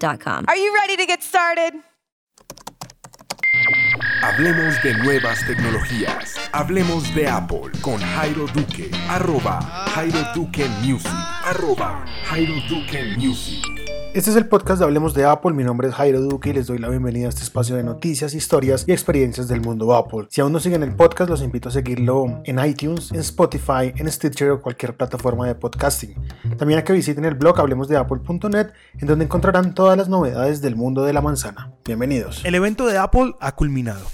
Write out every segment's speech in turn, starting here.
Are you ready to get started? Hablemos de nuevas tecnologías. Hablemos de Apple con Jairo Duque. Arroba Jairo Duque Music. Arroba Jairo Duque Music. Este es el podcast de Hablemos de Apple. Mi nombre es Jairo Duque y les doy la bienvenida a este espacio de noticias, historias y experiencias del mundo Apple. Si aún no siguen el podcast, los invito a seguirlo en iTunes, en Spotify, en Stitcher o cualquier plataforma de podcasting. También a que visiten el blog hablemosdeapple.net, en donde encontrarán todas las novedades del mundo de la manzana. Bienvenidos. El evento de Apple ha culminado.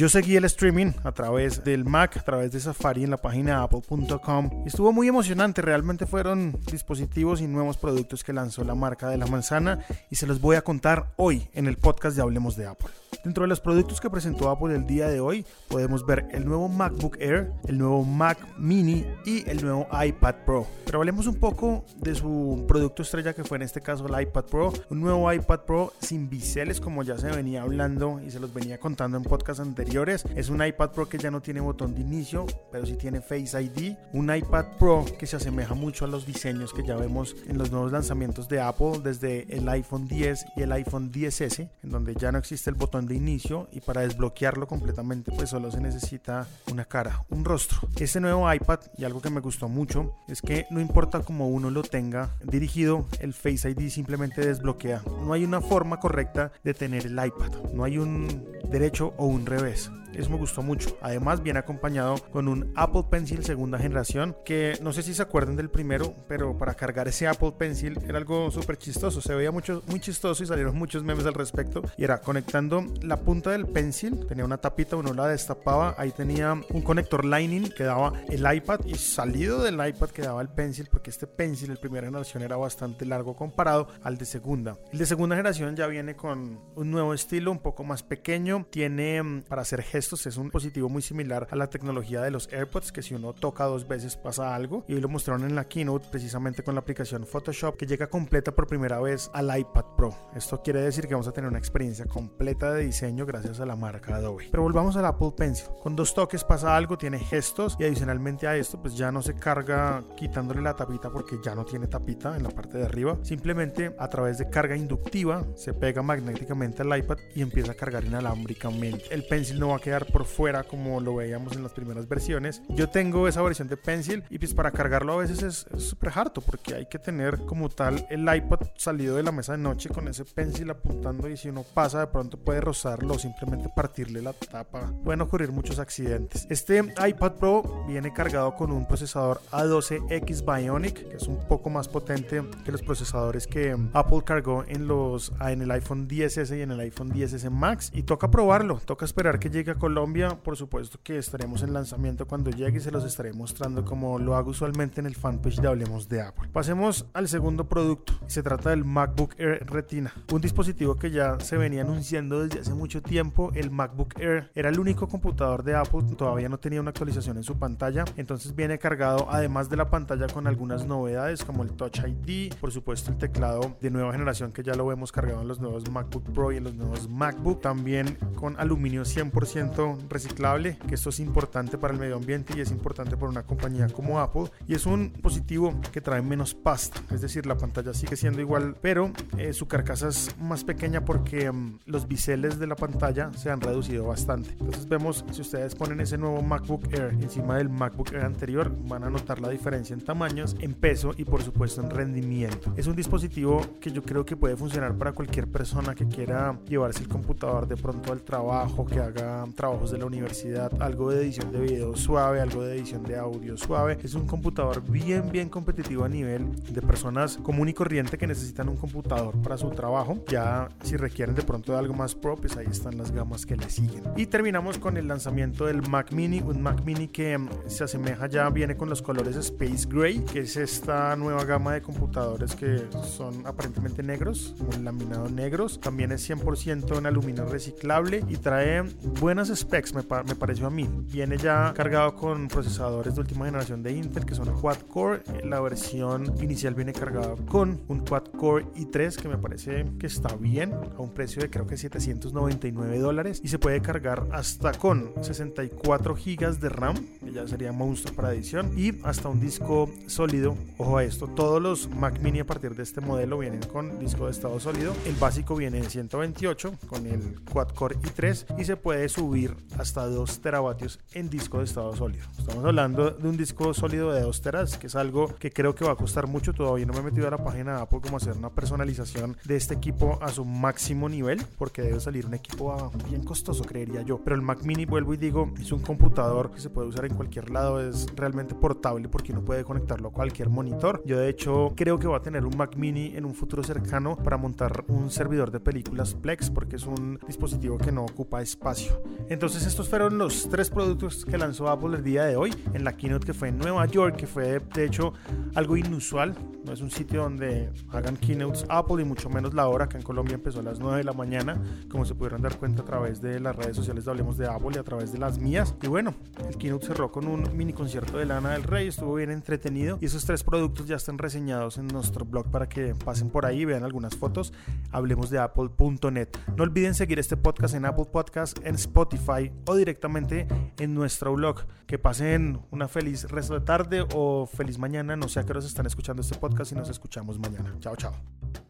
Yo seguí el streaming a través del Mac, a través de Safari en la página apple.com. Estuvo muy emocionante, realmente fueron dispositivos y nuevos productos que lanzó la marca de la manzana y se los voy a contar hoy en el podcast de Hablemos de Apple. Dentro de los productos que presentó Apple el día de hoy podemos ver el nuevo MacBook Air, el nuevo Mac Mini y el nuevo iPad Pro. Pero hablemos un poco de su producto estrella que fue en este caso el iPad Pro, un nuevo iPad Pro sin biseles como ya se venía hablando y se los venía contando en podcasts anteriores. Es un iPad Pro que ya no tiene botón de inicio, pero sí tiene Face ID, un iPad Pro que se asemeja mucho a los diseños que ya vemos en los nuevos lanzamientos de Apple desde el iPhone 10 y el iPhone 10S, en donde ya no existe el botón de inicio y para desbloquearlo completamente pues solo se necesita una cara, un rostro. Este nuevo iPad y algo que me gustó mucho es que no importa cómo uno lo tenga dirigido, el Face ID simplemente desbloquea. No hay una forma correcta de tener el iPad, no hay un derecho o un revés. Eso me gustó mucho. Además, viene acompañado con un Apple Pencil segunda generación, que no sé si se acuerdan del primero, pero para cargar ese Apple Pencil era algo súper chistoso. Se veía mucho, muy chistoso y salieron muchos memes al respecto. Y era conectando la punta del pencil, tenía una tapita, uno la destapaba, ahí tenía un conector Lightning que daba el iPad y salido del iPad quedaba el pencil, porque este pencil, el primera generación, era bastante largo comparado al de segunda. El de segunda generación ya viene con un nuevo estilo, un poco más pequeño, tiene mm, para hacer gestos, es un dispositivo muy similar a la tecnología de los AirPods, que si uno toca dos veces pasa algo. Y hoy lo mostraron en la keynote precisamente con la aplicación Photoshop, que llega completa por primera vez al iPad Pro. Esto quiere decir que vamos a tener una experiencia completa de diseño gracias a la marca Adobe. Pero volvamos al Apple Pencil. Con dos toques pasa algo, tiene gestos y adicionalmente a esto pues ya no se carga quitándole la tapita porque ya no tiene tapita en la parte de arriba. Simplemente a través de carga inductiva se pega magnéticamente al iPad y empieza a cargar inalámbricamente. El Pencil no va a quedar por fuera como lo veíamos en las primeras versiones. Yo tengo esa versión de Pencil y pues para cargarlo a veces es súper harto porque hay que tener como tal el iPad salido de la mesa de noche con ese Pencil apuntando y si uno pasa de pronto puede rozarlo o simplemente partirle la tapa. Pueden ocurrir muchos accidentes. Este iPad Pro viene cargado con un procesador A12X Bionic que es un poco más potente que los procesadores que Apple cargó en los en el iPhone 10S y en el iPhone 10S Max y toca probarlo, toca esperar que llegue a Colombia, por supuesto que estaremos en lanzamiento cuando llegue y se los estaré mostrando como lo hago usualmente en el fanpage de Hablemos de Apple. Pasemos al segundo producto, se trata del MacBook Air Retina, un dispositivo que ya se venía anunciando desde hace mucho tiempo, el MacBook Air era el único computador de Apple, todavía no tenía una actualización en su pantalla, entonces viene cargado además de la pantalla con algunas novedades como el Touch ID, por supuesto el teclado de nueva generación que ya lo vemos cargado en los nuevos MacBook Pro y en los nuevos MacBook, también con aluminio 100% 100% reciclable, que esto es importante para el medio ambiente y es importante para una compañía como Apple. Y es un dispositivo que trae menos pasta, es decir, la pantalla sigue siendo igual, pero eh, su carcasa es más pequeña porque um, los biseles de la pantalla se han reducido bastante. Entonces vemos, si ustedes ponen ese nuevo MacBook Air encima del MacBook Air anterior, van a notar la diferencia en tamaños, en peso y por supuesto en rendimiento. Es un dispositivo que yo creo que puede funcionar para cualquier persona que quiera llevarse el computador de pronto al trabajo, que haga trabajos de la universidad, algo de edición de video suave, algo de edición de audio suave. Es un computador bien, bien competitivo a nivel de personas común y corriente que necesitan un computador para su trabajo. Ya si requieren de pronto de algo más pro, pues ahí están las gamas que le siguen. Y terminamos con el lanzamiento del Mac Mini, un Mac Mini que mm, se asemeja ya, viene con los colores Space Gray, que es esta nueva gama de computadores que son aparentemente negros, un laminado negros. También es 100% en aluminio reciclable y trae buenas specs, me, pareció a mí. Viene ya cargado con procesadores de última generación de Intel que son quad core. La versión inicial viene cargada con un quad core i3 que me parece que está bien a un precio de creo que 799 dólares y se puede cargar hasta con 64 gigas de RAM, que ya sería monstruo para edición, y hasta un disco sólido. Ojo a esto, todos los Mac Mini a partir de este modelo vienen con disco de estado sólido. El básico viene en 128 con el quad core i3 y se puede subir hasta 2 teravatios en disco de estado sólido. Estamos hablando de un disco sólido de 2 teras, que es algo que creo que va a costar mucho. Todavía no me he metido a la página de Apple como hacer una personalización de este equipo a su máximo nivel, porque debe salir un equipo ah, bien costoso, creería yo. Pero el Mac Mini, vuelvo y digo, es un computador que se puede usar en cualquier lado, es realmente portable porque uno puede conectarlo a cualquier monitor. Yo de hecho creo que va a tener un Mac Mini en un futuro cercano para montar un servidor de películas Plex porque es un dispositivo que no ocupa espacio. Entonces estos fueron los tres productos que lanzó Apple el día de hoy en la keynote que fue en Nueva York, que fue de hecho algo inusual. No es un sitio donde hagan keynotes Apple y mucho menos la hora. que en Colombia empezó a las 9 de la mañana, como se pudieron dar cuenta a través de las redes sociales de Hablemos de Apple y a través de las mías. Y bueno, el keynote cerró con un mini concierto de Lana del Rey, estuvo bien entretenido y esos tres productos ya están reseñados en nuestro blog para que pasen por ahí, vean algunas fotos, hablemos de apple.net. No olviden seguir este podcast en Apple Podcast, en Spotify o directamente en nuestro blog. Que pasen una feliz resto de tarde o feliz mañana, no sé a qué horas están escuchando este podcast y nos escuchamos mañana. Chao, chao.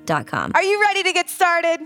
Are you ready to get started?